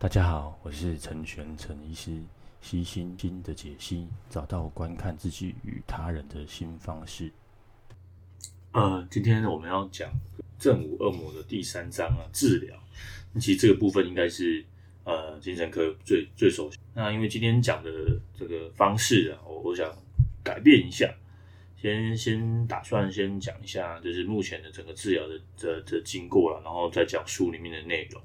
大家好，我是陈玄陈医师，悉心经的解析，找到观看自己与他人的新方式。呃，今天我们要讲正午恶魔的第三章啊，治疗。那其实这个部分应该是呃精神科最最熟悉。那因为今天讲的这个方式啊，我我想改变一下，先先打算先讲一下，就是目前的整个治疗的的的经过了，然后再讲书里面的内容。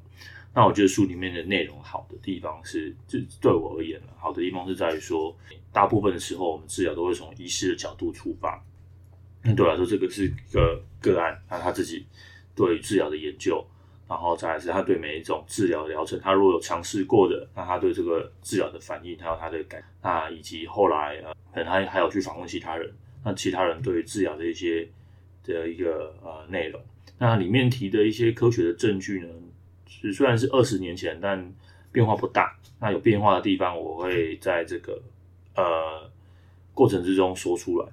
那我觉得书里面的内容好的地方是，就对我而言好的地方是在于说，大部分的时候我们治疗都会从医师的角度出发。那对我来说，这个是一个个案，那他自己对于治疗的研究，然后再来是他对每一种治疗疗程，他如果有尝试过的，那他对这个治疗的反应，还有他的感，那以及后来呃，可能他还有去访问其他人，那其他人对于治疗的一些的一个呃内容，那里面提的一些科学的证据呢？是虽然是二十年前，但变化不大。那有变化的地方，我会在这个呃过程之中说出来。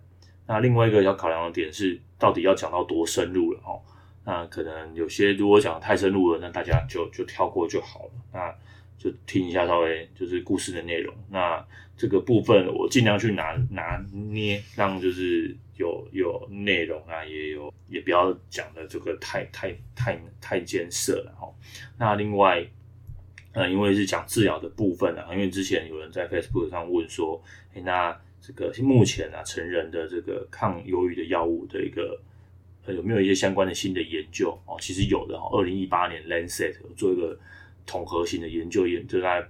那另外一个要考量的点是，到底要讲到多深入了哦？那可能有些如果讲太深入了，那大家就就跳过就好了。那就听一下稍微就是故事的内容。那这个部分我尽量去拿拿捏，让就是有有内容啊，也有也不要讲的这个太太太太艰涩了哈。那另外，呃，因为是讲治疗的部分啊，因为之前有人在 Facebook 上问说，欸、那这个目前啊成人的这个抗忧郁的药物的一个、呃、有没有一些相关的新的研究哦？其实有的哈，二零一八年 Lancet 做一个。统合型的研究，研就在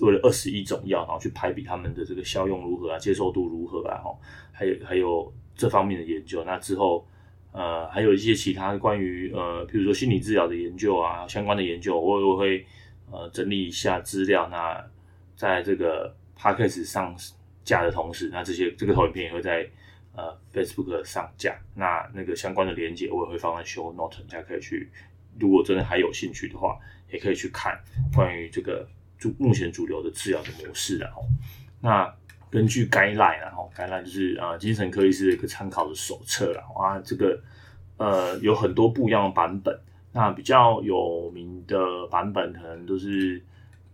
为了二十一种药，然后去排比他们的这个效用如何啊，接受度如何啊，哈，还有还有这方面的研究。那之后，呃，还有一些其他关于呃，比如说心理治疗的研究啊，相关的研究，我我会呃整理一下资料。那在这个 Podcast 上架的同时，那这些这个投影片也会在呃 Facebook 上架。那那个相关的连接我也会放在 Show Note，大家可以去。如果真的还有兴趣的话，也可以去看关于这个主目前主流的治疗的模式，然后那根据 guideline，然后 guideline 就是呃精神科医师的一个参考的手册了啊，这个呃有很多不一样的版本，那比较有名的版本可能都是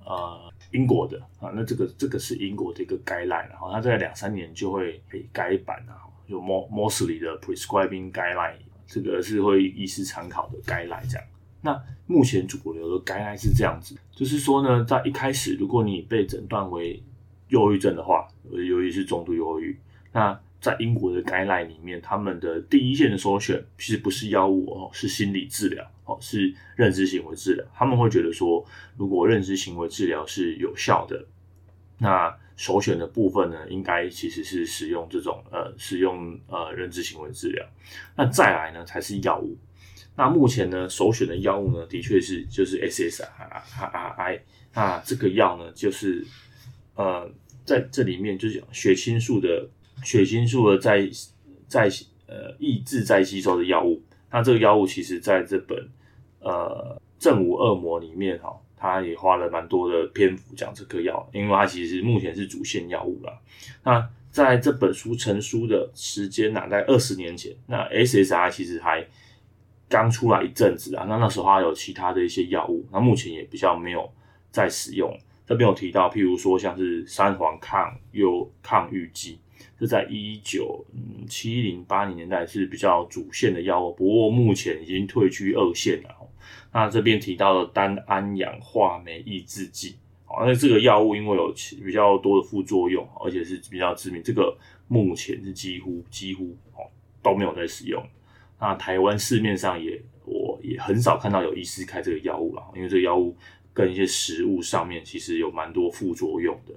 呃英国的啊，那这个这个是英国的一个 guideline，然后它在两三年就会被改版啊，有 Moseley 的 prescribing guideline，这个是会医师参考的 guideline 这样。那目前主流的概览是这样子，就是说呢，在一开始，如果你被诊断为忧郁症的话，由于是重度忧郁，那在英国的概览里面，他们的第一线的首选其实不是药物哦，是心理治疗哦，是认知行为治疗。他们会觉得说，如果认知行为治疗是有效的，那首选的部分呢，应该其实是使用这种呃，使用呃认知行为治疗。那再来呢，才是药物。那目前呢，首选的药物呢，的确是就是 SSRI。那这个药呢，就是呃，在这里面就是血清素的血清素的在在呃抑制再吸收的药物。那这个药物其实在这本呃正午恶魔里面哈，它也花了蛮多的篇幅讲这个药，因为它其实目前是主线药物啦。那在这本书成书的时间呢，在二十年前，那 SSR 其实还刚出来一阵子啊，那那时候还有其他的一些药物，那目前也比较没有在使用。这边有提到，譬如说像是三环抗忧抗郁剂，是在一九七零八零年代是比较主线的药物，不过目前已经退居二线了。那这边提到的单胺氧化酶抑制剂，好，那这个药物因为有比较多的副作用，而且是比较致命，这个目前是几乎几乎哦都没有在使用。那台湾市面上也，我也很少看到有医师开这个药物了，因为这个药物跟一些食物上面其实有蛮多副作用的。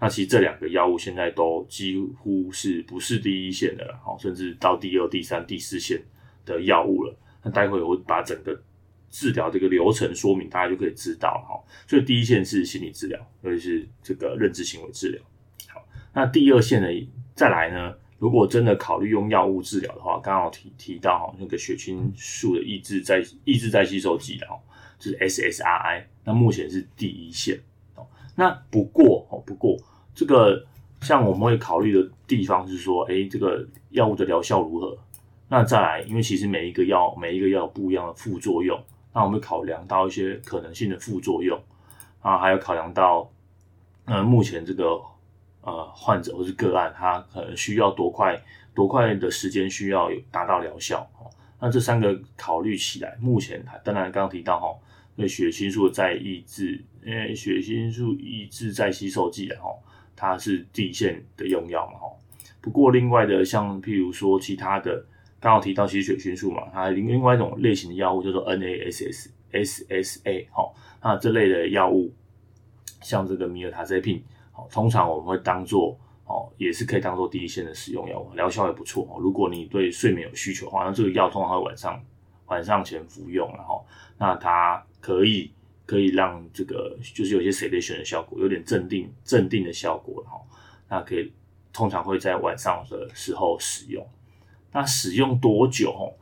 那其实这两个药物现在都几乎是不是第一线的了，甚至到第二、第三、第四线的药物了。那待会我把整个治疗这个流程说明，大家就可以知道哈。所以第一线是心理治疗，尤其是这个认知行为治疗。好，那第二线呢，再来呢？如果真的考虑用药物治疗的话，刚好提提到哈，那个血清素的抑制在抑制在吸收剂的哦，就是 SSRI，那目前是第一线哦。那不过哦，不过这个像我们会考虑的地方是说，哎、这个药物的疗效如何？那再来，因为其实每一个药每一个药不一样的副作用，那我们考量到一些可能性的副作用。啊，还有考量到，呃，目前这个呃患者或是个案，他可能需要多快多快的时间需要有达到疗效哦。那这三个考虑起来，目前当然刚刚提到哈，那血清素再抑制，因为血清素抑制再吸收剂的哈，它是第一线的用药嘛哈。不过另外的像譬如说其他的，刚好提到吸血清素嘛，它另外一种类型的药物叫做 NASS SSA 哈，那这类的药物，像这个米尔塔塞通常我们会当做。哦，也是可以当做第一线的使用药，疗效也不错哦。如果你对睡眠有需求的话，那这个药通常会晚上晚上前服用，然后那它可以可以让这个就是有些 sedation 的效果，有点镇定镇定的效果然后。那可以通常会在晚上的时候使用。那使用多久？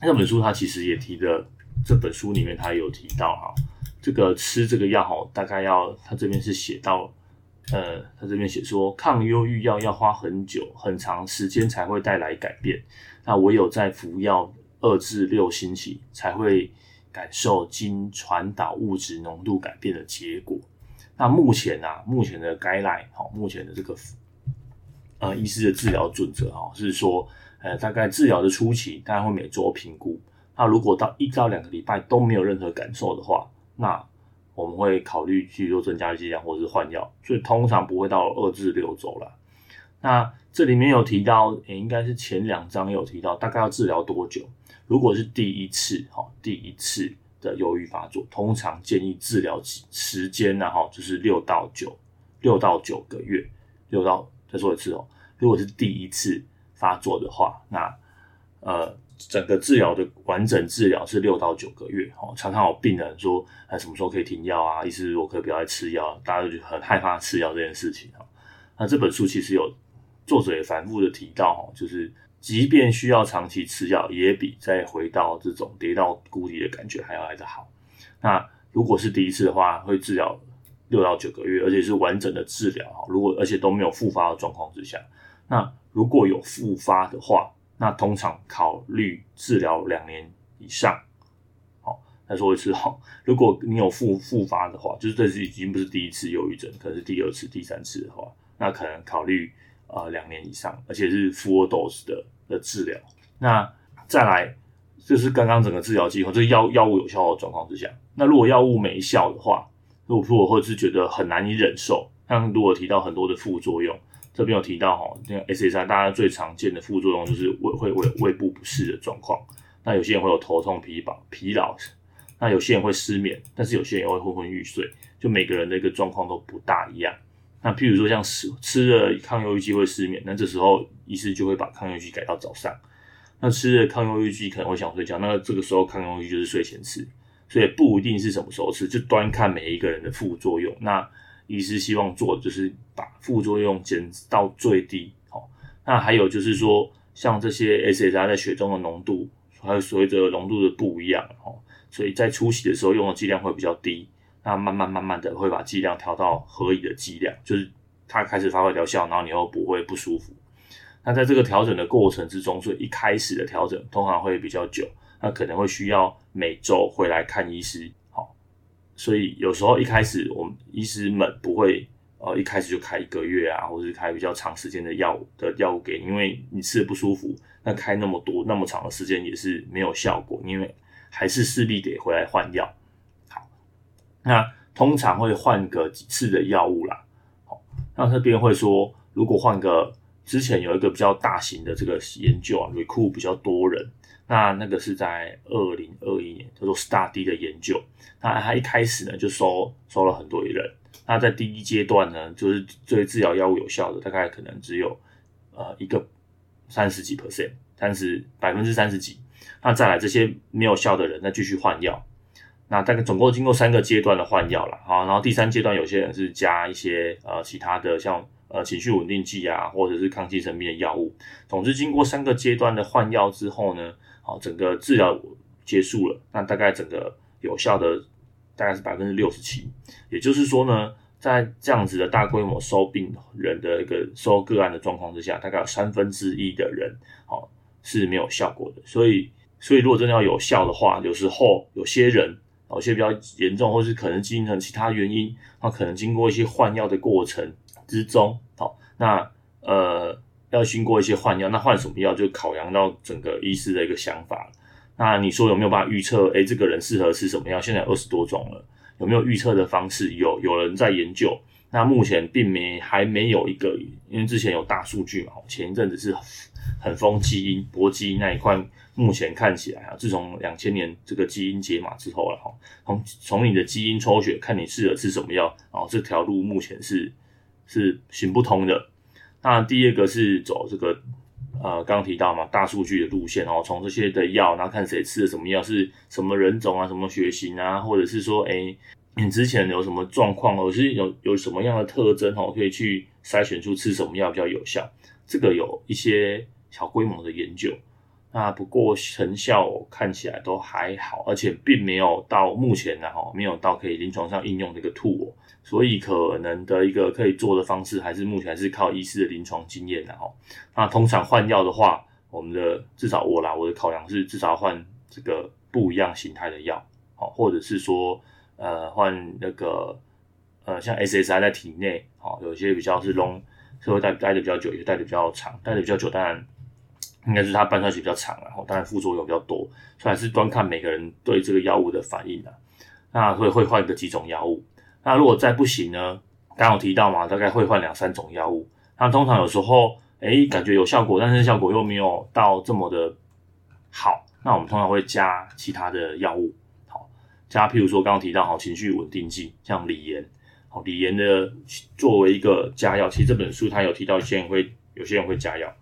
那本书它其实也提的，这本书里面它有提到哈，这个吃这个药哈，大概要它这边是写到。呃，他这边写说，抗忧郁药要花很久、很长时间才会带来改变。那唯有在服药二至六星期，才会感受经传导物质浓度改变的结果。那目前啊，目前的该来好，目前的这个呃医师的治疗准则哈，是说，呃，大概治疗的初期，大概会每周评估。那如果到一到两个礼拜都没有任何感受的话，那我们会考虑去做增加剂量或者是换药，所以通常不会到二至六周了。那这里面有提到，也、欸、应该是前两章有提到，大概要治疗多久？如果是第一次，哈，第一次的忧郁发作，通常建议治疗时间呢，哈，就是六到九，六到九个月，六到再说一次哦，如果是第一次发作的话，那呃。整个治疗的完整治疗是六到九个月，哦，常常有病人说，哎，什么时候可以停药啊？意思是我可以不要再吃药，大家就很害怕吃药这件事情，那这本书其实有作者也反复的提到，哦就是即便需要长期吃药，也比再回到这种跌到谷底的感觉还要来得好。那如果是第一次的话，会治疗六到九个月，而且是完整的治疗，如果而且都没有复发的状况之下，那如果有复发的话，那通常考虑治疗两年以上，好，再说一次哈，如果你有复复发的话，就是这是已经不是第一次忧郁症，可能是第二次、第三次的话，那可能考虑呃两年以上，而且是 full dose 的的治疗。那再来就是刚刚整个治疗计划，这个药药物有效的状况之下，那如果药物没效的话，如果说我或者是觉得很难以忍受，像如果提到很多的副作用。这边有提到哈，那个 SSR 大家最常见的副作用就是胃会胃胃部不适的状况。那有些人会有头痛、疲劳、疲劳。那有些人会失眠，但是有些人也会昏昏欲睡。就每个人的一个状况都不大一样。那譬如说像吃吃了抗忧郁剂会失眠，那这时候医师就会把抗忧郁剂改到早上。那吃了抗忧郁剂可能会想睡觉，那这个时候抗忧郁就是睡前吃，所以不一定是什么时候吃，就端看每一个人的副作用。那医师希望做的就是把副作用减到最低，好，那还有就是说，像这些 SSR 在血中的浓度，还有随着浓度的不一样，哦，所以在初期的时候用的剂量会比较低，那慢慢慢慢的会把剂量调到合理的剂量，就是它开始发挥疗效，然后你又不会不舒服。那在这个调整的过程之中，所以一开始的调整通常会比较久，那可能会需要每周回来看医师。所以有时候一开始我们医师们不会呃一开始就开一个月啊，或者是开比较长时间的药的药物给你，因为你吃的不舒服，那开那么多那么长的时间也是没有效果，因为还是势必得回来换药。好，那通常会换个几次的药物啦。好，那这边会说，如果换个之前有一个比较大型的这个研究啊，recruit 比较多人。那那个是在二零二一年叫做 study 的研究，那他一开始呢就收收了很多人，那在第一阶段呢，就是对治疗药物有效的大概可能只有呃一个三十几 percent，三十百分之三十几，那再来这些没有效的人，那继续换药，那大概总共经过三个阶段的换药了，好，然后第三阶段有些人是加一些呃其他的像呃情绪稳定剂啊，或者是抗精神病的药物，总之经过三个阶段的换药之后呢。好，整个治疗结束了，那大概整个有效的大概是百分之六十七，也就是说呢，在这样子的大规模收病人的一个收个案的状况之下，大概有三分之一的人，好、是没有效果的。所以，所以如果真的要有效的话，有时候有些人有些比较严重，或是可能基因的其他原因，那可能经过一些换药的过程之中，好，那呃要经过一些换药，那换什么药就考量到整个医师的一个想法。那你说有没有办法预测？诶，这个人适合吃什么药？现在二十多种了，有没有预测的方式？有，有人在研究。那目前并没还没有一个，因为之前有大数据嘛，前一阵子是很疯基因，搏基因那一块，目前看起来啊，自从两千年这个基因解码之后了哈，从从你的基因抽血看你适合吃什么药，然后这条路目前是是行不通的。那第二个是走这个呃，刚提到嘛，大数据的路线哦，从这些的药，然后看谁吃的什么药，是什么人种啊，什么血型啊，或者是说诶。你之前有什么状况，或是有有什么样的特征哦，可以去筛选出吃什么药比较有效？这个有一些小规模的研究，那不过成效看起来都还好，而且并没有到目前呢，哈，没有到可以临床上应用的一个 tool，所以可能的一个可以做的方式，还是目前还是靠医师的临床经验的哈。那通常换药的话，我们的至少我啦，我的考量是至少换这个不一样形态的药，好，或者是说。呃，换那个呃，像 SSI 在体内，哦，有些比较是 long，是会待待的比较久，也待的比较长，待的比较久，当然应该是它半衰期比较长，然后当然副作用比较多，所以还是端看每个人对这个药物的反应的。那会会换个几种药物，那如果再不行呢？刚有提到嘛，大概会换两三种药物。那通常有时候，哎、感觉有效果，但是效果又没有到这么的好，那我们通常会加其他的药物。好加，譬如说刚刚提到好情绪稳定剂，像锂盐，好锂盐的作为一个加药，其实这本书它有提到，有些人会有些人会加药，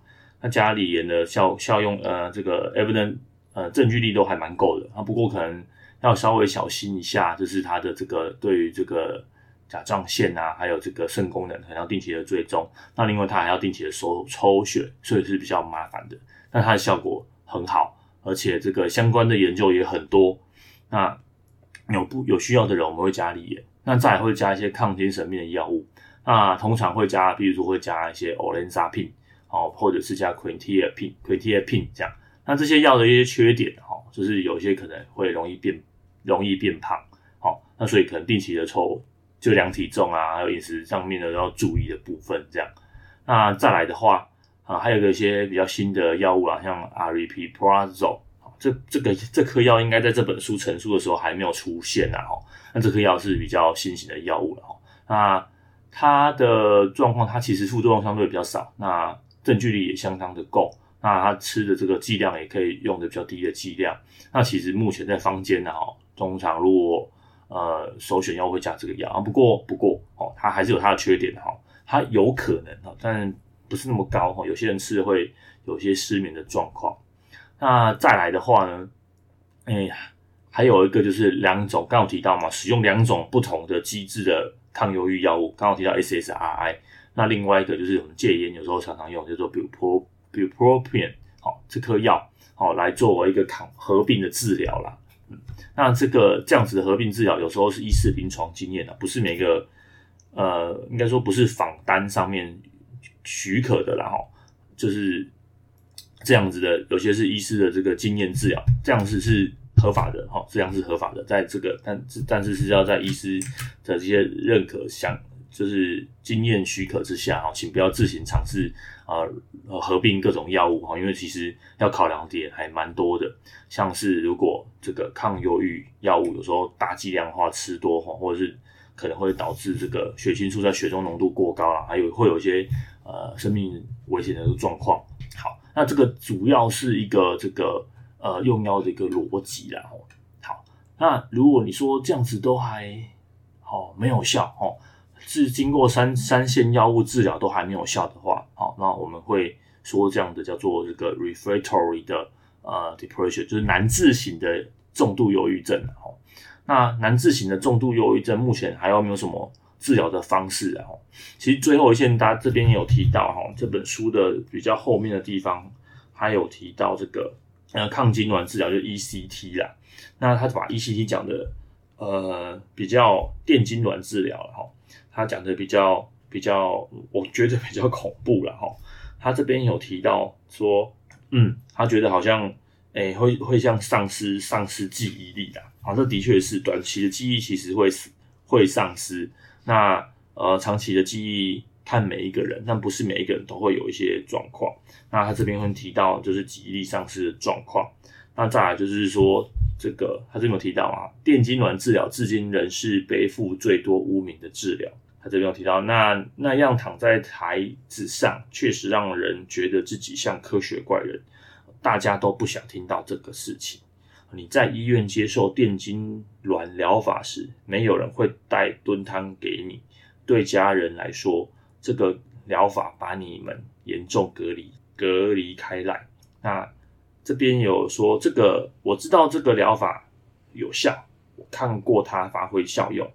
那加锂盐的效效用，呃，这个 evidence 呃证据力都还蛮够的啊，不过可能要稍微小心一下，就是它的这个对于这个甲状腺啊，还有这个肾功能，可能要定期的追踪，那另外它还要定期的收抽血，所以是比较麻烦的，但它的效果很好，而且这个相关的研究也很多，那。有不有需要的人，我们会加利盐。那再会加一些抗精神病的药物。那通常会加，比如说会加一些 olenzapine 哦，或者是加 quetiapine、quetiapine 这样。那这些药的一些缺点哈，就是有些可能会容易变，容易变胖。好，那所以可能定期的抽，就量体重啊，还有饮食上面的要注意的部分这样。那再来的话啊，还有一些比较新的药物啦，像 Riprazo，这这个这颗药应该在这本书成书的时候还没有出现呐，哈，那这颗药是比较新型的药物了，哈，那它的状况，它其实副作用相对比较少，那证据力也相当的够，那它吃的这个剂量也可以用的比较低的剂量，那其实目前在坊间呢，哈，通常如果呃首选药会加这个药啊，不过不过哦，它还是有它的缺点的哈，它有可能哈，但不是那么高哈，有些人吃会有些失眠的状况。那再来的话呢，哎呀，还有一个就是两种，刚刚提到嘛，使用两种不同的机制的抗忧郁药物，刚刚提到 SSRI，那另外一个就是我们戒烟有时候常常用，叫做 bupropion，好，这颗药好来作为一个抗合并的治疗啦。那这个这样子的合并治疗，有时候是医师临床经验的，不是每个呃，应该说不是仿单上面许可的啦，哈，就是。这样子的，有些是医师的这个经验治疗，这样子是合法的，哈，这样是合法的，在这个，但但是是要在医师的这些认可，想就是经验许可之下，哈，请不要自行尝试啊，合并各种药物，哈，因为其实要考量点还蛮多的，像是如果这个抗忧郁药物有时候大剂量的话吃多，哈，或者是可能会导致这个血清素在血中浓度过高了，还有会有一些呃生命危险的状况，好。那这个主要是一个这个呃用药的一个逻辑啦，好，那如果你说这样子都还哦没有效哦，是经过三三线药物治疗都还没有效的话，好，那我们会说这样的叫做这个 refractory 的呃 depression，就是难治型的重度忧郁症，哦，那难治型的重度忧郁症目前还有没有什么？治疗的方式啊，其实最后一线，大家这边也有提到哈，这本书的比较后面的地方，还有提到这个呃抗痙攣治疗，就 ECT 啦。那他把 ECT 讲的呃比较电痙攣治疗了哈，他讲的比较比较，我觉得比较恐怖了哈。他这边有提到说，嗯，他觉得好像哎，会会像丧失丧失记忆力啦。啊，这的确是短期的记忆其实会会丧失。那呃，长期的记忆看每一个人，但不是每一个人都会有一些状况。那他这边会提到就是记忆力丧失的状况。那再来就是说，这个他这边有提到啊，电痉挛治疗至今仍是背负最多污名的治疗。他这边有提到，那那样躺在台子上，确实让人觉得自己像科学怪人。大家都不想听到这个事情。你在医院接受电痙攣疗法时，没有人会带炖汤给你。对家人来说，这个疗法把你们严重隔离隔离开来。那这边有说，这个我知道这个疗法有效，我看过它发挥效用，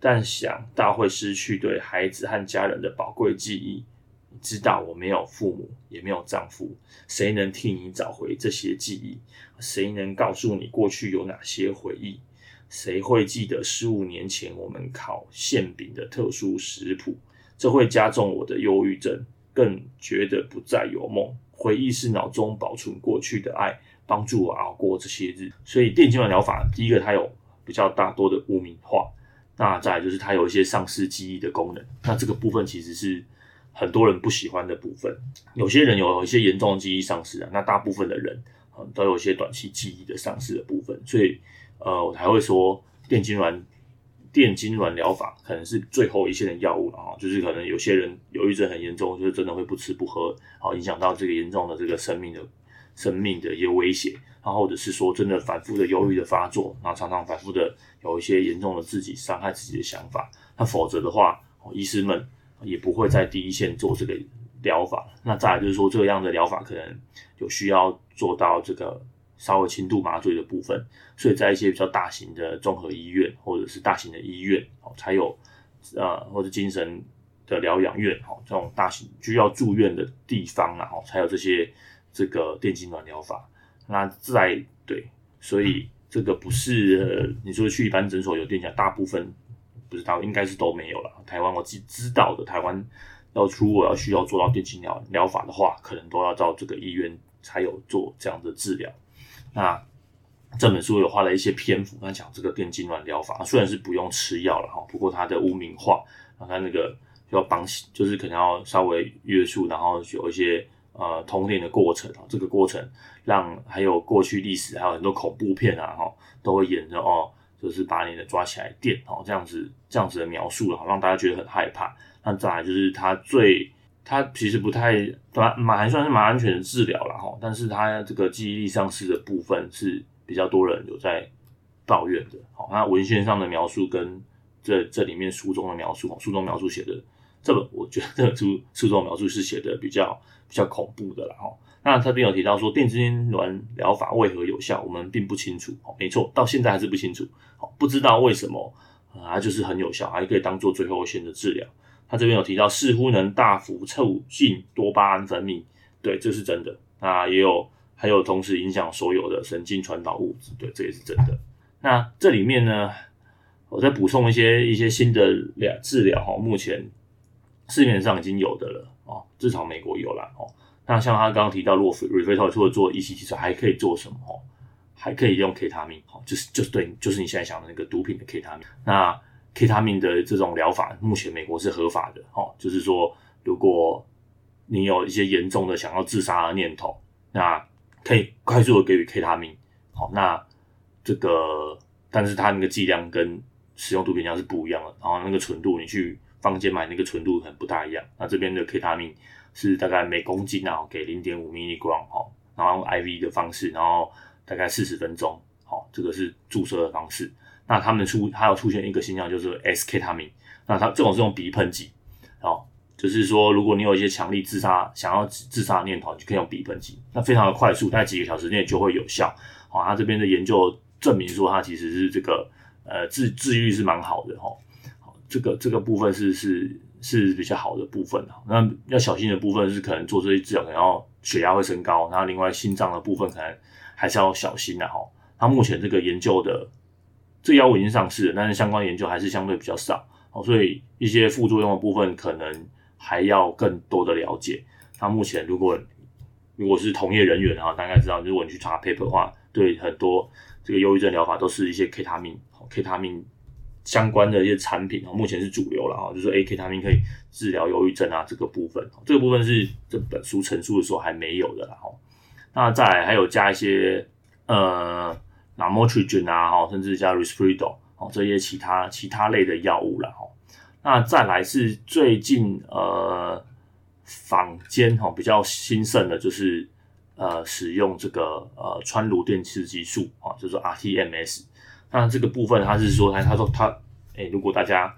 但想到会失去对孩子和家人的宝贵记忆。你知道我没有父母，也没有丈夫，谁能替你找回这些记忆？谁能告诉你过去有哪些回忆？谁会记得十五年前我们烤馅饼的特殊食谱？这会加重我的忧郁症，更觉得不再有梦。回忆是脑中保存过去的爱，帮助我熬过这些日。所以电痙攣疗法，第一个它有比较大多的污名化，那再就是它有一些丧失记忆的功能。那这个部分其实是很多人不喜欢的部分。有些人有一些严重记忆丧失啊，那大部分的人都有一些短期记忆的丧失的部分。所以呃，我才会说电痉挛。电痉挛疗法可能是最后一线的药物了哈，就是可能有些人忧郁症很严重，就是真的会不吃不喝，好影响到这个严重的这个生命的生命的一些威胁，然后或者是说真的反复的忧郁的发作，然后常常反复的有一些严重的自己伤害自己的想法，那否则的话，医师们也不会在第一线做这个疗法。那再来就是说，这样的疗法可能有需要做到这个。稍微轻度麻醉的部分，所以在一些比较大型的综合医院或者是大型的医院哦，才有呃或者精神的疗养院哦，这种大型需要住院的地方啊，哦，才有这些这个电痙攣疗法。那在对，所以这个不是、呃、你说去一般诊所有电讲，大部分不知道应该是都没有了。台湾我自己知道的，台湾要如果要需要做到电痙攣疗法的话，可能都要到这个医院才有做这样的治疗。那这本书有花了一些篇幅，他讲这个电痙攣疗法，虽然是不用吃药了哈，不过它的污名化，然后它那个要帮，就是可能要稍微约束，然后有一些呃通电的过程啊，这个过程让还有过去历史，还有很多恐怖片啊哈，都会演着哦，就是把你的抓起来电哦，这样子这样子的描述了，让大家觉得很害怕。那再来就是它最。它其实不太蛮蛮还算是蛮安全的治疗了哈，但是它这个记忆力丧失的部分是比较多人有在抱怨的。好，那文献上的描述跟这这里面书中的描述，书中描述写的这本，我觉得这书书中描述是写的比较比较恐怖的了哈。那这边有提到说电痙攣疗法为何有效，我们并不清楚。哦，没错，到现在还是不清楚。好，不知道为什么啊，就是很有效，还可以当做最后一线的治疗。他这边有提到，似乎能大幅促进多巴胺分泌，对，这是真的。那也有，还有同时影响所有的神经传导物质，对，这也是真的。那这里面呢，我再补充一些一些新的疗治疗哈，目前市面上已经有的了哦，至少美国有了哦。那像他刚刚提到，如果 Reflector 除了做 ECT 还可以做什么？哦，还可以用 K 他命，哦，就是就是对，就是你现在想的那个毒品的 K 他命。那 K 他命的这种疗法，目前美国是合法的哦。就是说，如果你有一些严重的想要自杀的念头，那可以快速的给予 K 他命。好，那这个，但是它那个剂量跟使用毒品量是不一样的，然后那个纯度，你去房间买那个纯度很不大一样。那这边的 K 他命是大概每公斤啊给零点五 milligram 哈，然后用 IV 的方式，然后大概四十分钟，好，这个是注射的方式。那他们出，还有出现一个现象，就是 S-K 他命。那它这种是用鼻喷剂，哦，就是说，如果你有一些强力自杀、想要自杀念头，你就可以用鼻喷剂，那非常的快速，在几个小时内就会有效。好，他这边的研究证明说，它其实是这个呃治治愈是蛮好的哈。这个这个部分是是是比较好的部分。那要小心的部分是可能做这些治疗，然后血压会升高，然后另外心脏的部分可能还是要小心的哈。他目前这个研究的。这药物已经上市了，但是相关研究还是相对比较少，所以一些副作用的部分可能还要更多的了解。那目前如果如果是同业人员的话，大概知道，如果你去查 paper 的话，对很多这个忧郁症疗法都是一些 K 他命，K 他命相关的一些产品啊，目前是主流了啊，就是 A K 他命可以治疗忧郁症啊，这个部分，这个部分是这本书陈述的时候还没有的啦哈。那再来还有加一些呃 Lamotrigine 啊，哈，甚至加 Risperidone 哦，这些其他其他类的药物了哈。那再来是最近呃。坊间哈比较兴盛的就是呃使用这个呃川颅电刺激术啊，就是 rTMS。那这个部分他是说他他说他哎、如果大家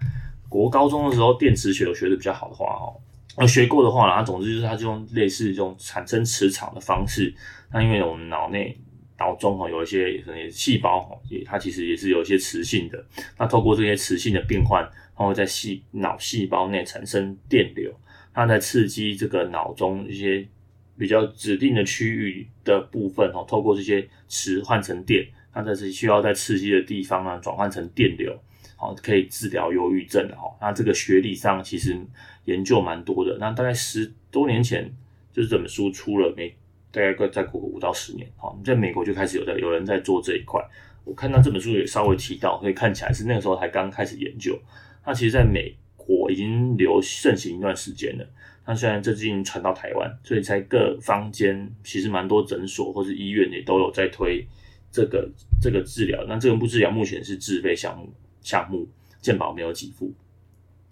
国高中的时候电磁学有学的比较好的话哦，有学过的话呢，他总之就是他这种类似这种产生磁场的方式。那因为我们脑内脑中哈有一些可能细胞哈也它其实也是有一些磁性的，那透过这些磁性的变换，它会在细脑细胞内产生电流。它在刺激这个脑中一些比较指定的区域的部分哦，透过这些磁换成电，那这是需要在刺激的地方呢转换成电流，好，可以治疗忧郁症的哈。那这个学理上其实研究蛮多的，那大概十多年前就是这本书出了没，大概再过五到十年，好，在美国就开始有的有人在做这一块。我看到这本书也稍微提到，所以看起来是那个时候才刚开始研究。那其实在美。国已经流盛行一段时间了，那虽然最近传到台湾，所以在各坊间其实蛮多诊所或是医院也都有在推这个这个治疗。那这个不治疗目前是自费项目，项目健保没有给付。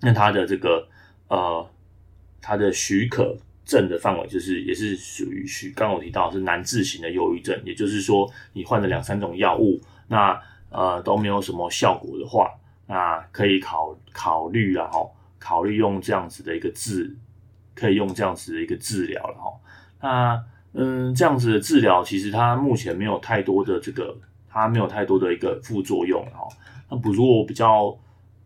那它的这个呃，它的许可证的范围就是也是属于许，刚我提到是难治型的忧郁症，也就是说你换了两三种药物，那呃都没有什么效果的话。那可以考考虑了哈，考虑用这样子的一个治，可以用这样子的一个治疗了哈。那嗯，这样子的治疗其实它目前没有太多的这个，它没有太多的一个副作用哈。那不如比较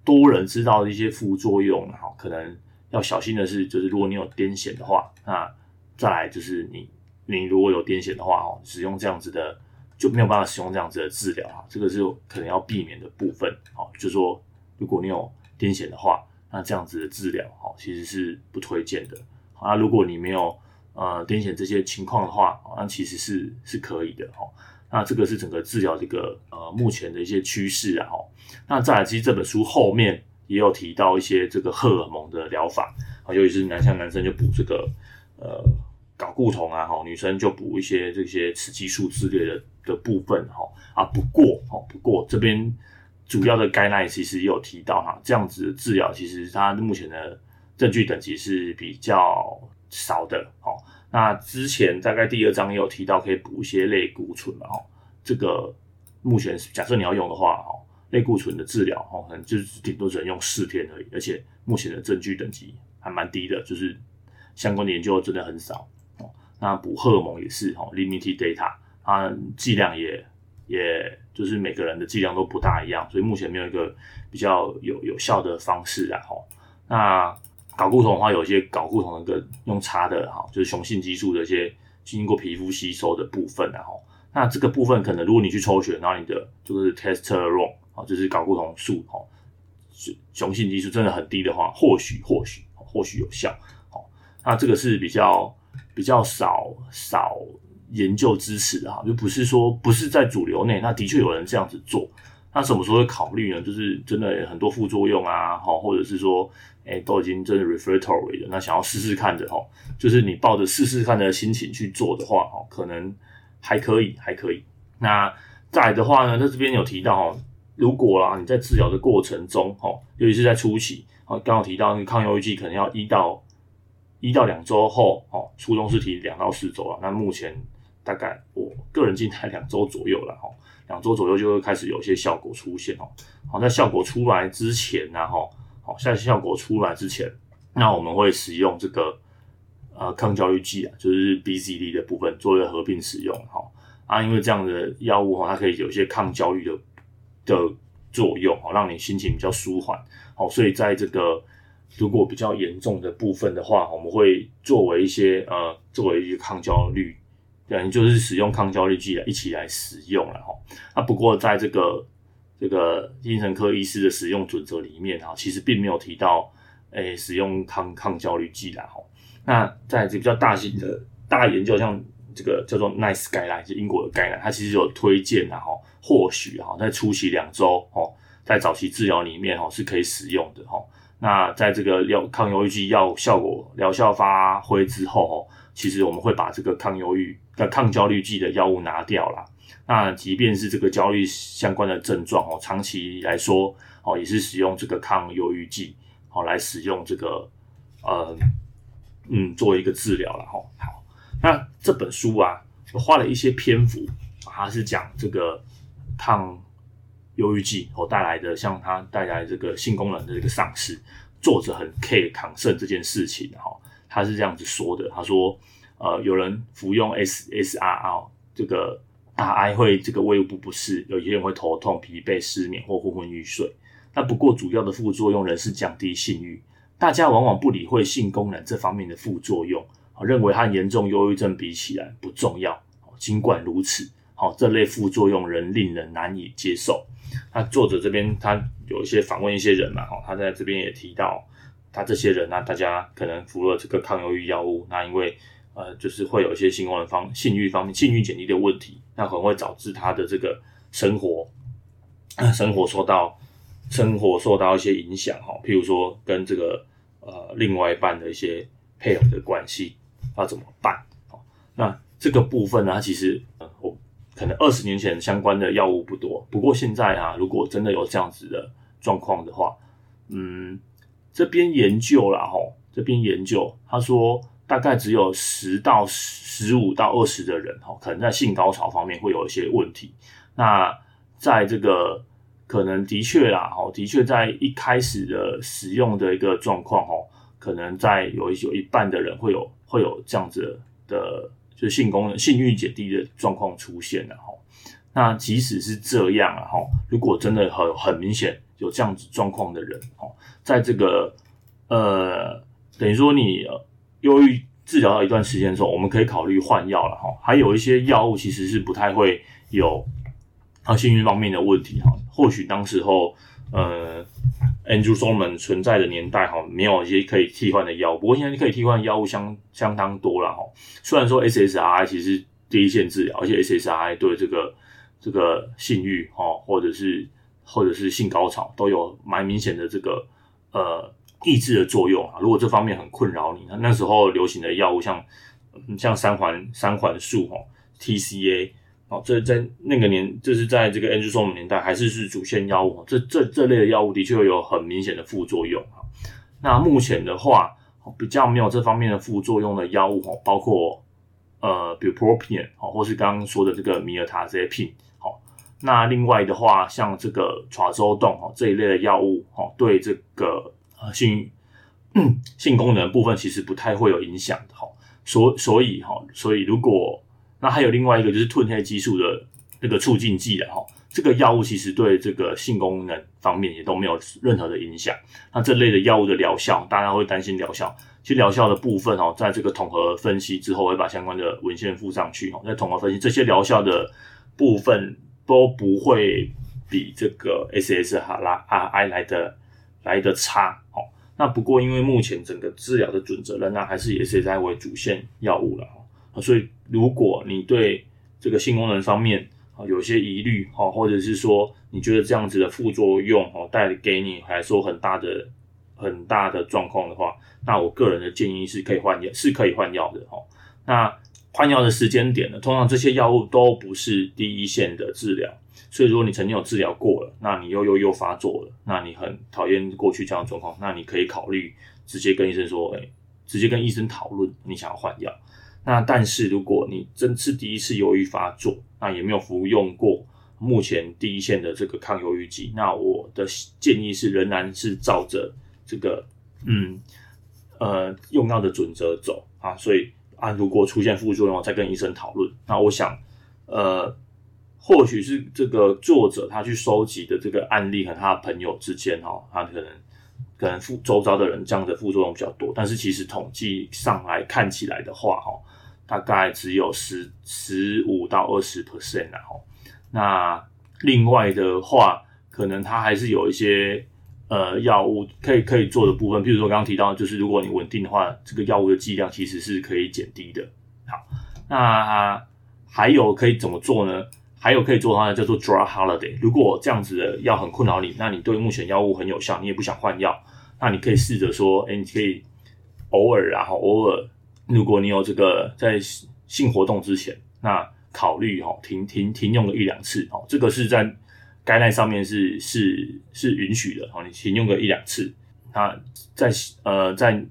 多人知道的一些副作用哈，可能要小心的是，就是如果你有癫痫的话，那再来就是你你如果有癫痫的话哦，使用这样子的。就没有办法使用这样子的治疗哈，这个是可能要避免的部分。哦，就说如果你有癫痫的话，那这样子的治疗哈，其实是不推荐的。好，那如果你没有呃癫痫这些情况的话，那其实是是可以的哈。那这个是整个治疗这个呃目前的一些趋势啊哈。那再来，其实这本书后面也有提到一些这个荷尔蒙的疗法啊，尤其是男像男生就补这个呃。睾固酮啊，哈，女生就补一些这些雌激素之类的的部分，哈啊，不过，哦，不过这边主要的概念其实也有提到哈，这样子的治疗其实它目前的证据等级是比较少的，哦。那之前大概第二章也有提到可以补一些类固醇嘛，哈，这个目前假设你要用的话，哈，类固醇的治疗，哈，可能就是顶多只能用四天而已，而且目前的证据等级还蛮低的，就是相关的研究真的很少哦。那补荷尔蒙也是哈，limited data，它剂量也也就是每个人的剂量都不大一样，所以目前没有一个比较有有效的方式啊哈。那睾固酮的话，有一些睾固酮的个用擦的哈，就是雄性激素的一些经过皮肤吸收的部分然后，那这个部分可能如果你去抽血，然后你的就是 testosterone 啊，就是睾固酮素哈，雄性激素真的很低的话，或许或许或许有效。好，那这个是比较。比较少少研究支持的哈，就不是说不是在主流内，那的确有人这样子做。那什么时候会考虑呢？就是真的很多副作用啊，好，或者是说，哎、都已经真的 refractory 了，那想要试试看的哈，就是你抱着试试看的心情去做的话，哈，可能还可以，还可以。那再来的话呢，在这边有提到哈，如果啦你在治疗的过程中，哈，尤其是在初期，啊，刚刚提到那个抗忧郁剂可能要一到。一到两周后，哦，初衷是提两到四周了。那目前大概我个人静态两周左右了，哈，两周左右就会开始有些效果出现，哦。好，在效果出来之前呢，哈，好，在效果出来之前，那我们会使用这个呃抗焦虑剂啊，就是 BZD 的部分作为合并使用，哈啊，因为这样的药物哈，它可以有一些抗焦虑的的作用，好，让你心情比较舒缓，好，所以在这个。如果比较严重的部分的话，我们会作为一些呃，作为一些抗焦虑，对，就是使用抗焦虑剂来一起来使用了哈。那不过在这个这个精神科医师的使用准则里面哈，其实并没有提到诶、欸、使用抗抗焦虑剂啦哈。那在这比较大型的大研究，像这个叫做 NICE Guideline，就英国的 Guideline，它其实有推荐啊，哈，或许哈，在初期两周哦，在早期治疗里面哈是可以使用的哈。那在这个药抗忧郁剂药效果疗效发挥之后哦，其实我们会把这个抗忧郁、呃抗焦虑剂的药物拿掉啦。那即便是这个焦虑相关的症状哦，长期来说哦，也是使用这个抗忧郁剂哦来使用这个呃嗯作为一个治疗了哈。好，那这本书啊，我花了一些篇幅，它是讲这个抗。忧郁剂所带来的，像它带来这个性功能的这个丧失，作者很 care 抗肾这件事情哈，他是这样子说的，他说，呃，有人服用 SSRI 这个大哀会这个胃部不适，有些人会头痛、疲惫、失眠或昏昏欲睡。那不过主要的副作用仍是降低性欲，大家往往不理会性功能这方面的副作用，认为和严重忧郁症比起来不重要。尽管如此，好，这类副作用仍令人难以接受。那作者这边他有一些访问一些人嘛，哈，他在这边也提到，他这些人那大家可能服了这个抗忧郁药物，那因为呃，就是会有一些性功能方性欲方面性欲减低的问题，那可能会导致他的这个生活生活受到生活受到一些影响，哈，譬如说跟这个呃另外一半的一些配偶的关系要怎么办？好，那这个部分呢，其实我。可能二十年前相关的药物不多，不过现在啊，如果真的有这样子的状况的话，嗯，这边研究了吼，这边研究他说，大概只有十到十五到二十的人哦，可能在性高潮方面会有一些问题。那在这个可能的确啦，哦，的确在一开始的使用的一个状况哦，可能在有一有一半的人会有会有这样子的。就性功能、性欲减低的状况出现了哈，那即使是这样啊哈，如果真的很很明显有这样子状况的人哈，在这个呃等于说你忧郁治疗到一段时间的时候，我们可以考虑换药了哈。还有一些药物其实是不太会有啊性欲方面的问题哈，或许当时候呃。Andrew Solomon 存在的年代哈，没有一些可以替换的药物，不过现在可以替换药物相相当多了哈。虽然说 SSRI 其实是第一线治疗，而且 SSRI 对这个这个性欲哈，或者是或者是性高潮都有蛮明显的这个呃抑制的作用啊。如果这方面很困扰你，那那时候流行的药物像像三环三环素哦 TCA。哦，这在那个年，就是在这个 Angusom 年代，还是是主线药物。这这这类的药物的确有很明显的副作用啊。那目前的话，比较没有这方面的副作用的药物哦，包括呃，Bupropion 哦或是刚刚说的这个米尔塔这些品。哦，那另外的话，像这个 Trazodone 这一类的药物，哈，对这个呃性性功能部分其实不太会有影响的。哈，所所以哈，所以如果那还有另外一个就是褪黑激素的那个促进剂的哈，这个药物其实对这个性功能方面也都没有任何的影响。那这类的药物的疗效，大家会担心疗效，其实疗效的部分哦，在这个统合分析之后，会把相关的文献附上去哦。在统合分析这些疗效的部分都不会比这个 SS 哈拉 RI 来的来的差哦。那不过因为目前整个治疗的准则仍然还是以 SSRI 为主线药物了。所以，如果你对这个性功能方面啊有些疑虑哈，或者是说你觉得这样子的副作用哦带给你来说很大的很大的状况的话，那我个人的建议是可以换药，是可以换药的哈。那换药的时间点呢，通常这些药物都不是第一线的治疗，所以如果你曾经有治疗过了，那你又又又发作了，那你很讨厌过去这样的状况，那你可以考虑直接跟医生说，哎，直接跟医生讨论你想要换药。那但是如果你真是第一次忧郁发作，那也没有服用过目前第一线的这个抗忧郁剂，那我的建议是仍然是照着这个嗯呃用药的准则走啊。所以啊，如果出现副作用，再跟医生讨论。那我想呃，或许是这个作者他去收集的这个案例和他的朋友之间哈，他可能可能副周遭的人这样的副作用比较多，但是其实统计上来看起来的话哈。大概只有十十五到二十 percent 然后，那另外的话，可能它还是有一些呃药物可以可以做的部分，譬如说刚刚提到，就是如果你稳定的话，这个药物的剂量其实是可以减低的。好，那还有可以怎么做呢？还有可以做的话呢叫做 drug holiday。如果这样子的药很困扰你，那你对目前药物很有效，你也不想换药，那你可以试着说，哎，你可以偶尔然后偶尔，如果你有这个在性活动之前，那考虑哈停停停用个一两次哦，这个是在该奈上面是是是允许的哦，你停用个一两次，那在呃在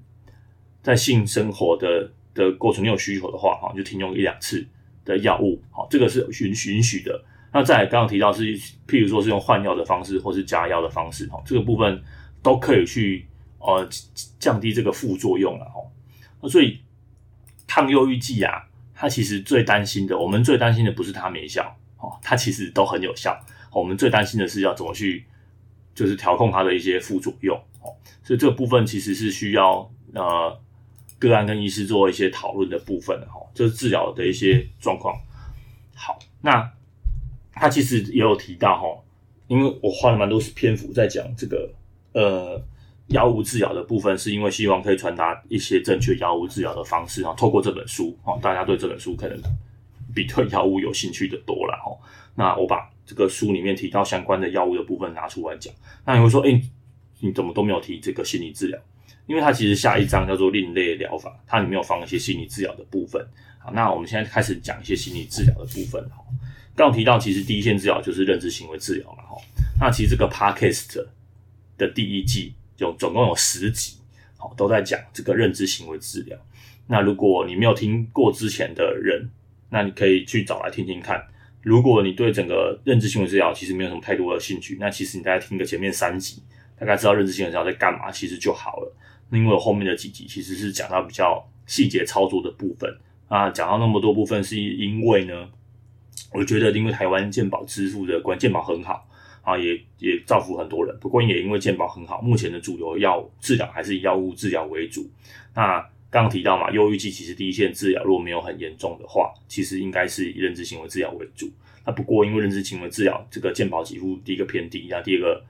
在性生活的的过程你有需求的话哈，就停用一两次。的药物，好，这个是允允许的。那再来刚刚提到是，譬如说是用换药的方式，或是加药的方式，哈，这个部分都可以去呃降低这个副作用了，哈。那所以抗忧郁剂啊，它其实最担心的，我们最担心的不是它没效，哦，它其实都很有效。我们最担心的是要怎么去，就是调控它的一些副作用，哦。所以这个部分其实是需要呃。个案跟医师做一些讨论的部分，哈，就是治疗的一些状况。好，那他其实也有提到，哈，因为我花了蛮多篇幅在讲这个呃药物治疗的部分，是因为希望可以传达一些正确药物治疗的方式，哈，透过这本书，哈，大家对这本书可能比对药物有兴趣的多了，哈。那我把这个书里面提到相关的药物的部分拿出来讲，那你会说，哎、你怎么都没有提这个心理治疗？因为它其实下一章叫做另类疗法，它里面有放一些心理治疗的部分。好，那我们现在开始讲一些心理治疗的部分。哈，刚提到其实第一线治疗就是认知行为治疗嘛。哈，那其实这个 Podcast 的第一季有总共有十集，好，都在讲这个认知行为治疗。那如果你没有听过之前的人，那你可以去找来听听看。如果你对整个认知行为治疗其实没有什么太多的兴趣，那其实你大概听个前面三集，大概知道认知行为治疗在干嘛，其实就好了。因为后面的几集其实是讲到比较细节操作的部分啊，讲到那么多部分是因为呢，我觉得因为台湾健保支付的关健保很好啊，也也造福很多人。不过也因为健保很好，目前的主流药治疗还是以药物治疗为主。那刚刚提到嘛，忧郁剂其实第一线治疗如果没有很严重的话，其实应该是以认知行为治疗为主。那不过因为认知行为治疗这个健保几乎第一个偏低，那第二个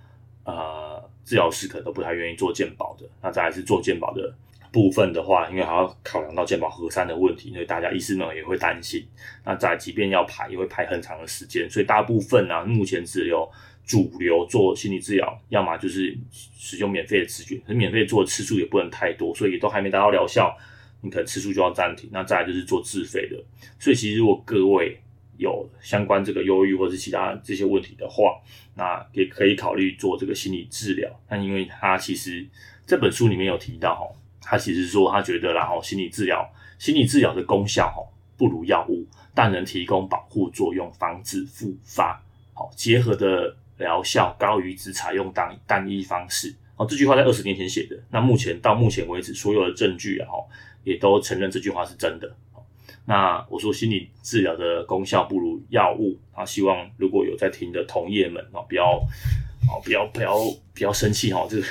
呃。治疗师可能都不太愿意做健保的，那再来是做健保的部分的话，因为还要考量到健保核删的问题，所以大家医师们也会担心。那再即便要排，也会排很长的时间。所以大部分呢、啊，目前只有主流做心理治疗，要么就是使用免费的资源，可是免费做的次数也不能太多，所以也都还没达到疗效，你可能次数就要暂停。那再来就是做自费的，所以其实如果各位。有相关这个忧郁或者是其他这些问题的话，那也可以考虑做这个心理治疗。那因为他其实这本书里面有提到，哈，他其实说他觉得，然后心理治疗，心理治疗的功效，哈，不如药物，但能提供保护作用，防止复发。好，结合的疗效高于只采用单单一方式。哦，这句话在二十年前写的。那目前到目前为止，所有的证据啊，哈，也都承认这句话是真的。那我说心理治疗的功效不如药物啊，希望如果有在听的同业们啊，不要啊，不要不要不要生气哈，这个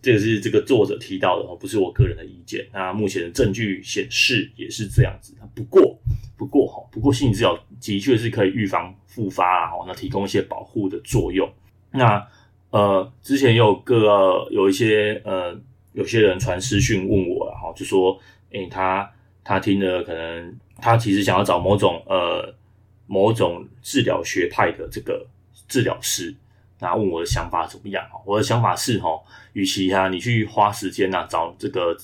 这个是这个作者提到的哦，不是我个人的意见。那目前的证据显示也是这样子。不过不过哈，不过心理治疗的确是可以预防复发啊，那提供一些保护的作用。那呃，之前有个有一些呃，有些人传私讯问我，然后就说，诶，他。他听了，可能他其实想要找某种呃某种治疗学派的这个治疗师，那问我的想法怎么样？我的想法是哈，与其哈你去花时间呐找这个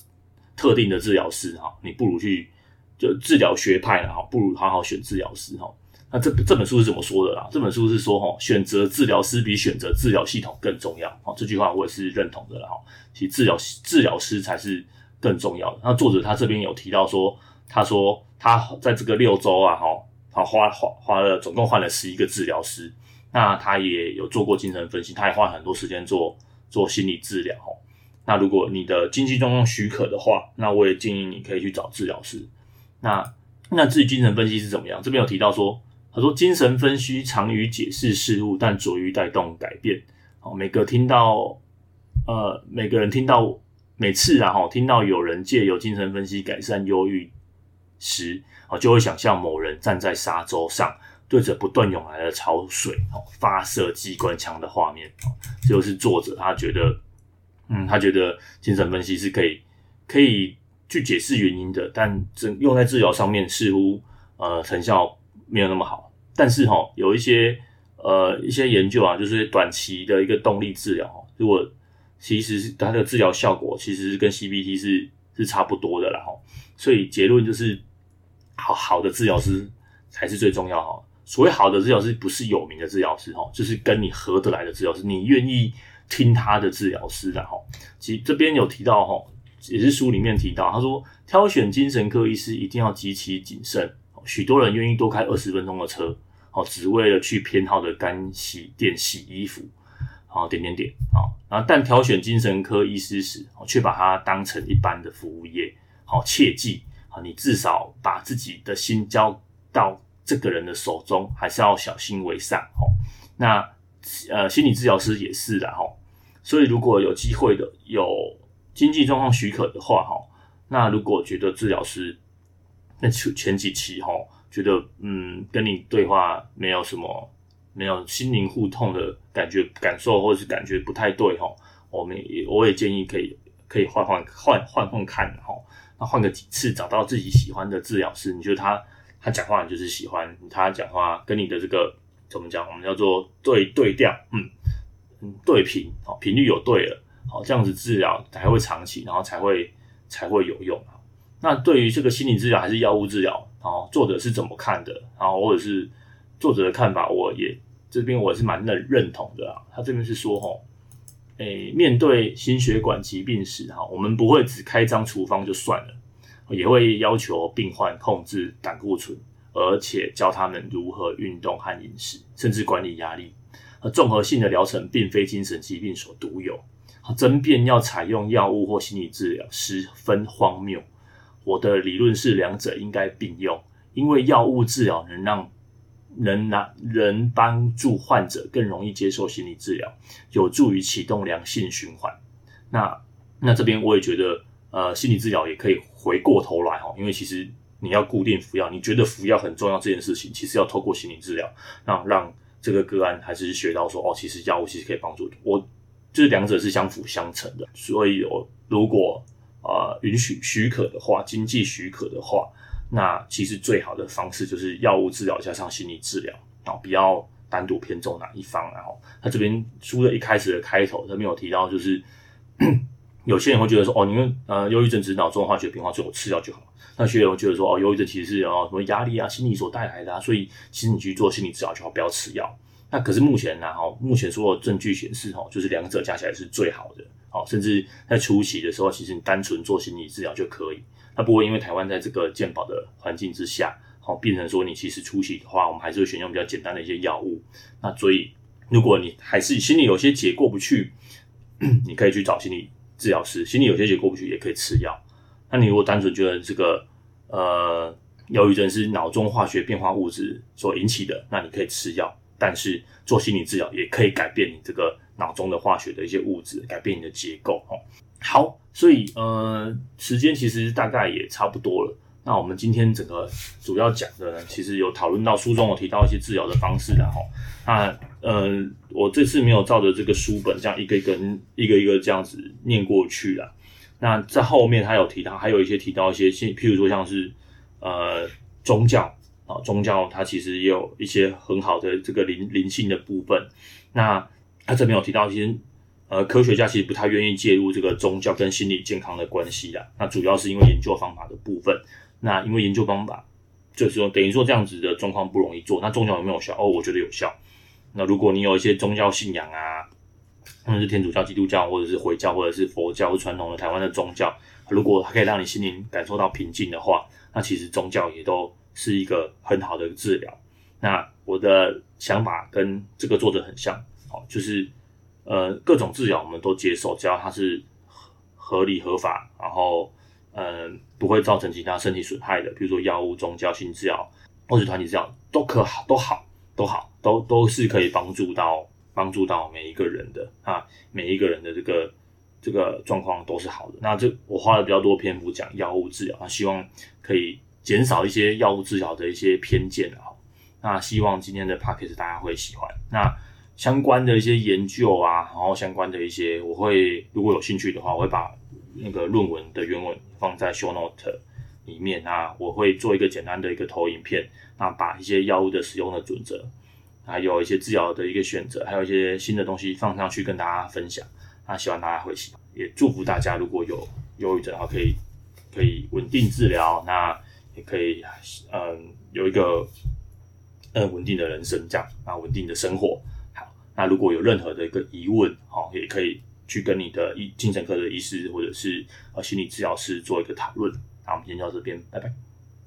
特定的治疗师哈，你不如去就治疗学派哈，不如好好选治疗师哈。那这这本书是怎么说的啦？这本书是说哈，选择治疗师比选择治疗系统更重要。哦，这句话我也是认同的啦。哈，其实治疗治疗师才是。更重要的，那作者他这边有提到说，他说他在这个六周啊，哈，他花花花了总共换了十一个治疗师，那他也有做过精神分析，他也花很多时间做做心理治疗，那如果你的经济状况许可的话，那我也建议你可以去找治疗师。那那至于精神分析是怎么样？这边有提到说，他说精神分析长于解释事物，但拙于带动改变。好，每个听到呃，每个人听到。每次啊，哈，听到有人借由精神分析改善忧郁时，啊，就会想象某人站在沙洲上，对着不断涌来的潮水，哦，发射机关枪的画面。哦，这就是作者他觉得，嗯，他觉得精神分析是可以可以去解释原因的，但用在治疗上面似乎呃成效没有那么好。但是哈，有一些呃一些研究啊，就是短期的一个动力治疗，如果其实是它的治疗效果其实是跟 CBT 是是差不多的啦哈。所以结论就是，好好的治疗师才是最重要哈。所谓好的治疗师，不是有名的治疗师哈，就是跟你合得来的治疗师，你愿意听他的治疗师的哈。其实这边有提到哈，也是书里面提到，他说挑选精神科医师一定要极其谨慎。许多人愿意多开二十分钟的车，哦，只为了去偏好的干洗店洗衣服，好点点点啊。然后但挑选精神科医师时，却把它当成一般的服务业，好切记啊，你至少把自己的心交到这个人的手中，还是要小心为上。哦，那呃，心理治疗师也是的哈。所以如果有机会的，有经济状况许可的话，哈，那如果觉得治疗师。那前前几期哈，觉得嗯，跟你对话没有什么，没有心灵互通的感觉、感受，或者是感觉不太对哈，我们也我也建议可以可以换换换换换看哈，那换个几次，找到自己喜欢的治疗师，你觉得他他讲话就是喜欢他讲话，跟你的这个怎么讲？我们叫做对对调，嗯嗯，对频，好频率有对了，好这样子治疗才会长期，然后才会才会有用。那对于这个心理治疗还是药物治疗，然后作者是怎么看的？然后或者是作者的看法，我也这边我是蛮认认同的啊。他这边是说，吼，诶，面对心血管疾病时，哈，我们不会只开张处方就算了，也会要求病患控制胆固醇，而且教他们如何运动和饮食，甚至管理压力。而综合性的疗程并非精神疾病所独有，争辩要采用药物或心理治疗十分荒谬。我的理论是两者应该并用，因为药物治疗能让能拿能帮助患者更容易接受心理治疗，有助于启动良性循环。那那这边我也觉得，呃，心理治疗也可以回过头来哈，因为其实你要固定服药，你觉得服药很重要这件事情，其实要透过心理治疗，让让这个个案还是学到说哦，其实药物其实可以帮助我，就是两者是相辅相成的。所以我如果呃，允许许可的话，经济许可的话，那其实最好的方式就是药物治疗加上心理治疗，然后不要单独偏重哪一方。然后他这边书的一开始的开头，他没有提到，就是 有些人会觉得说，哦，你们呃，忧郁症只是脑中化学变化，最后吃药就好。那些人会觉得说，哦，忧郁症其实是哦什么压力啊、心理所带来的啊，所以其实你去做心理治疗就好，不要吃药。那可是目前呢，哈，目前所有证据显示，哈，就是两者加起来是最好的。好，甚至在初期的时候，其实你单纯做心理治疗就可以。那不过因为台湾在这个健保的环境之下，好，变成说你其实初期的话，我们还是会选用比较简单的一些药物。那所以如果你还是心里有些结过不去，你可以去找心理治疗师。心里有些结过不去，也可以吃药。那你如果单纯觉得这个呃忧郁症是脑中化学变化物质所引起的，那你可以吃药。但是做心理治疗也可以改变你这个脑中的化学的一些物质，改变你的结构哦。好，所以呃，时间其实大概也差不多了。那我们今天整个主要讲的呢，其实有讨论到书中有提到一些治疗的方式的哈。那呃，我这次没有照着这个书本这样一个一个一个一个这样子念过去了。那在后面他有提到，还有一些提到一些，譬如说像是呃宗教。啊，宗教它其实也有一些很好的这个灵灵性的部分。那他这边有提到一些，呃，科学家其实不太愿意介入这个宗教跟心理健康的关系啦。那主要是因为研究方法的部分。那因为研究方法，就是说等于说这样子的状况不容易做。那宗教有没有效？哦，我觉得有效。那如果你有一些宗教信仰啊，或者是天主教、基督教，或者是回教，或者是佛教，或传统的台湾的宗教，如果它可以让你心灵感受到平静的话，那其实宗教也都。是一个很好的治疗。那我的想法跟这个作者很像，哦，就是呃各种治疗我们都接受，只要它是合理合法，然后、呃、不会造成其他身体损害的，比如说药物、宗教、性治疗或者团体治疗都可好，都好，都好，都都是可以帮助到帮助到每一个人的啊，每一个人的这个这个状况都是好的。那这我花了比较多篇幅讲药物治疗，啊希望可以。减少一些药物治疗的一些偏见啊，那希望今天的 podcast 大家会喜欢。那相关的一些研究啊，然后相关的一些，我会如果有兴趣的话，我会把那个论文的原文放在 show note 里面，那我会做一个简单的一个投影片，那把一些药物的使用的准则，还有一些治疗的一个选择，还有一些新的东西放上去跟大家分享。那希望大家会喜，也祝福大家如果有忧郁症的话，可以可以稳定治疗，那也可以嗯有一个嗯稳定的人生这样，啊稳定的生活。那如果有任何的一个疑问，好也可以去跟你的医精神科的医师或者是呃心理治疗师做一个讨论。那我们今天就到这边，拜拜。